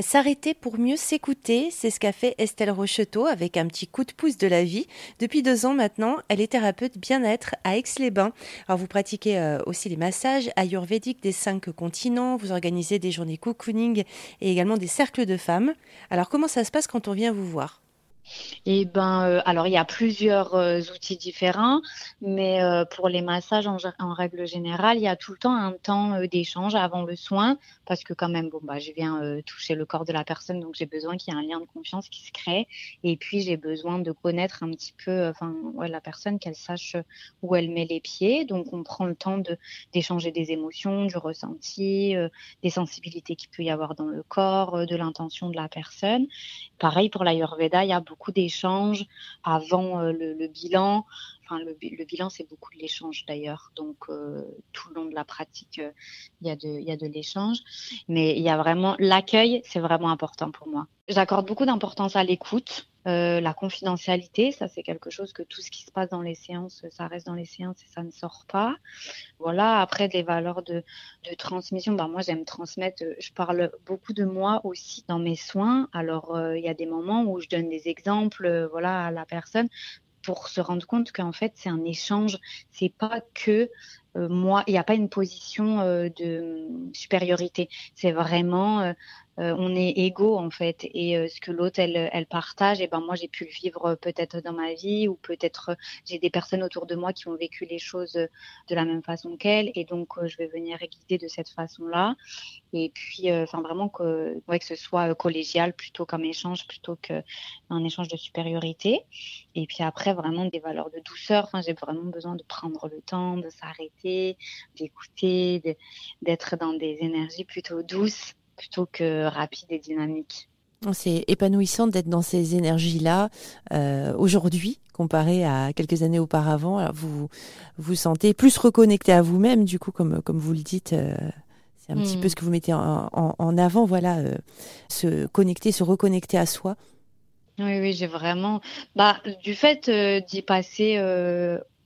S'arrêter pour mieux s'écouter, c'est ce qu'a fait Estelle Rocheteau avec un petit coup de pouce de la vie. Depuis deux ans maintenant, elle est thérapeute bien-être à Aix-les-Bains. Alors vous pratiquez euh, aussi les massages ayurvédiques des cinq continents, vous organisez des journées cocooning et également des cercles de femmes. Alors comment ça se passe quand on vient vous voir? Eh ben, euh, alors il y a plusieurs euh, outils différents, mais euh, pour les massages en, règle générale, il y a tout le temps un temps d'échange avant le soin, parce que quand même, bon bah, je viens toucher le corps de la personne, donc j'ai besoin qu'il y ait un lien de confiance qui se crée, et puis j'ai besoin de connaître un petit peu, enfin, ouais, la personne, qu'elle sache où elle met les pieds, donc on prend le temps de d'échanger des émotions, du ressenti, des sensibilités qu'il peut y avoir dans le corps, de l'intention de la personne. Pareil pour l'Ayurveda, il y a beaucoup d'échanges avant euh, le, bilan. Enfin, le, bilan, c'est beaucoup de l'échange d'ailleurs. Donc, euh, tout le long de la pratique, euh, il y a de, de l'échange. Mais il y a vraiment l'accueil, c'est vraiment important pour moi. J'accorde beaucoup d'importance à l'écoute. Euh, la confidentialité, ça c'est quelque chose que tout ce qui se passe dans les séances, ça reste dans les séances et ça ne sort pas. Voilà, après des valeurs de, de transmission, ben moi j'aime transmettre, je parle beaucoup de moi aussi dans mes soins. Alors il y a des moments où je donne des exemples voilà, à la personne pour se rendre compte qu'en fait c'est un échange, c'est pas que euh, moi, il n'y a pas une position euh, de supériorité. C'est vraiment, euh, on est égaux en fait. Et ce que l'autre elle, elle partage, et ben moi j'ai pu le vivre peut-être dans ma vie ou peut-être j'ai des personnes autour de moi qui ont vécu les choses de la même façon qu'elle, et donc je vais venir guider de cette façon-là. Et puis, enfin vraiment que, ouais, que ce soit collégial plutôt comme échange plutôt qu'un échange de supériorité. Et puis après vraiment des valeurs de douceur. Enfin, j'ai vraiment besoin de prendre le temps, de s'arrêter d'écouter, d'être dans des énergies plutôt douces plutôt que rapides et dynamiques. C'est épanouissant d'être dans ces énergies-là euh, aujourd'hui comparé à quelques années auparavant. vous vous sentez plus reconnecté à vous-même, du coup, comme, comme vous le dites. Euh, c'est un petit peu hmm. ce que vous mettez en, avant, voilà, euh, se connecter, se reconnecter à soi. Oui, oui, j'ai vraiment, bah, du fait d'y passer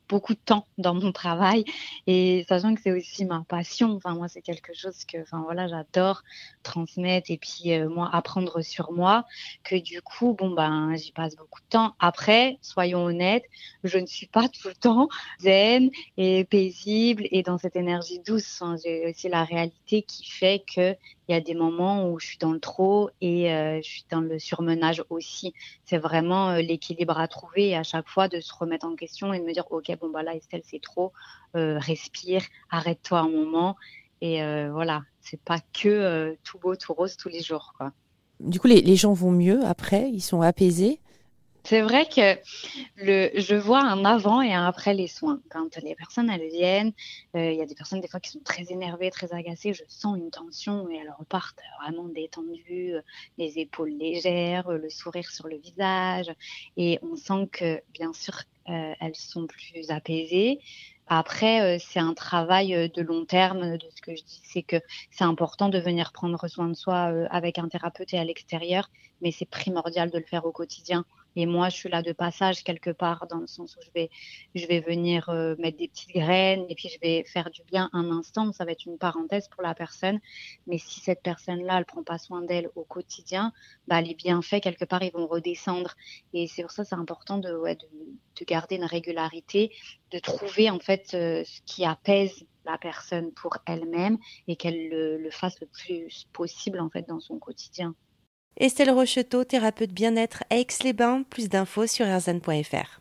beaucoup de temps dans mon travail et sachant que c'est aussi ma passion. Enfin, moi, c'est quelque chose que, enfin, voilà, j'adore transmettre et puis euh, moi apprendre sur moi. Que du coup, bon ben, j'y passe beaucoup de temps. Après, soyons honnêtes, je ne suis pas tout le temps zen et paisible et dans cette énergie douce. J'ai aussi la réalité qui fait que il y a des moments où je suis dans le trop et euh, je suis dans le surmenage aussi. C'est vraiment euh, l'équilibre à trouver et à chaque fois de se remettre en question et de me dire ok bon bah là Estelle c'est trop, euh, respire, arrête-toi un moment et voilà c'est pas que tout beau tout rose tous les jours quoi. Du coup les, les gens vont mieux après, ils sont apaisés? C'est vrai que le, je vois un avant et un après les soins. Quand les personnes elles viennent, euh, il y a des personnes des fois qui sont très énervées, très agacées. Je sens une tension et elles repartent vraiment détendues, les épaules légères, le sourire sur le visage. Et on sent que bien sûr euh, elles sont plus apaisées. Après, euh, c'est un travail de long terme. De ce que je dis, c'est que c'est important de venir prendre soin de soi avec un thérapeute et à l'extérieur, mais c'est primordial de le faire au quotidien. Et moi, je suis là de passage quelque part, dans le sens où je vais, je vais venir euh, mettre des petites graines et puis je vais faire du bien un instant. Ça va être une parenthèse pour la personne. Mais si cette personne-là, elle prend pas soin d'elle au quotidien, bah, les bienfaits, quelque part, ils vont redescendre. Et c'est pour ça c'est important de, ouais, de, de, garder une régularité, de trouver en fait euh, ce qui apaise la personne pour elle-même et qu'elle le, le fasse le plus possible en fait dans son quotidien. Estelle Rocheteau, thérapeute bien-être à Aix-les-Bains. Plus d'infos sur erzan.fr.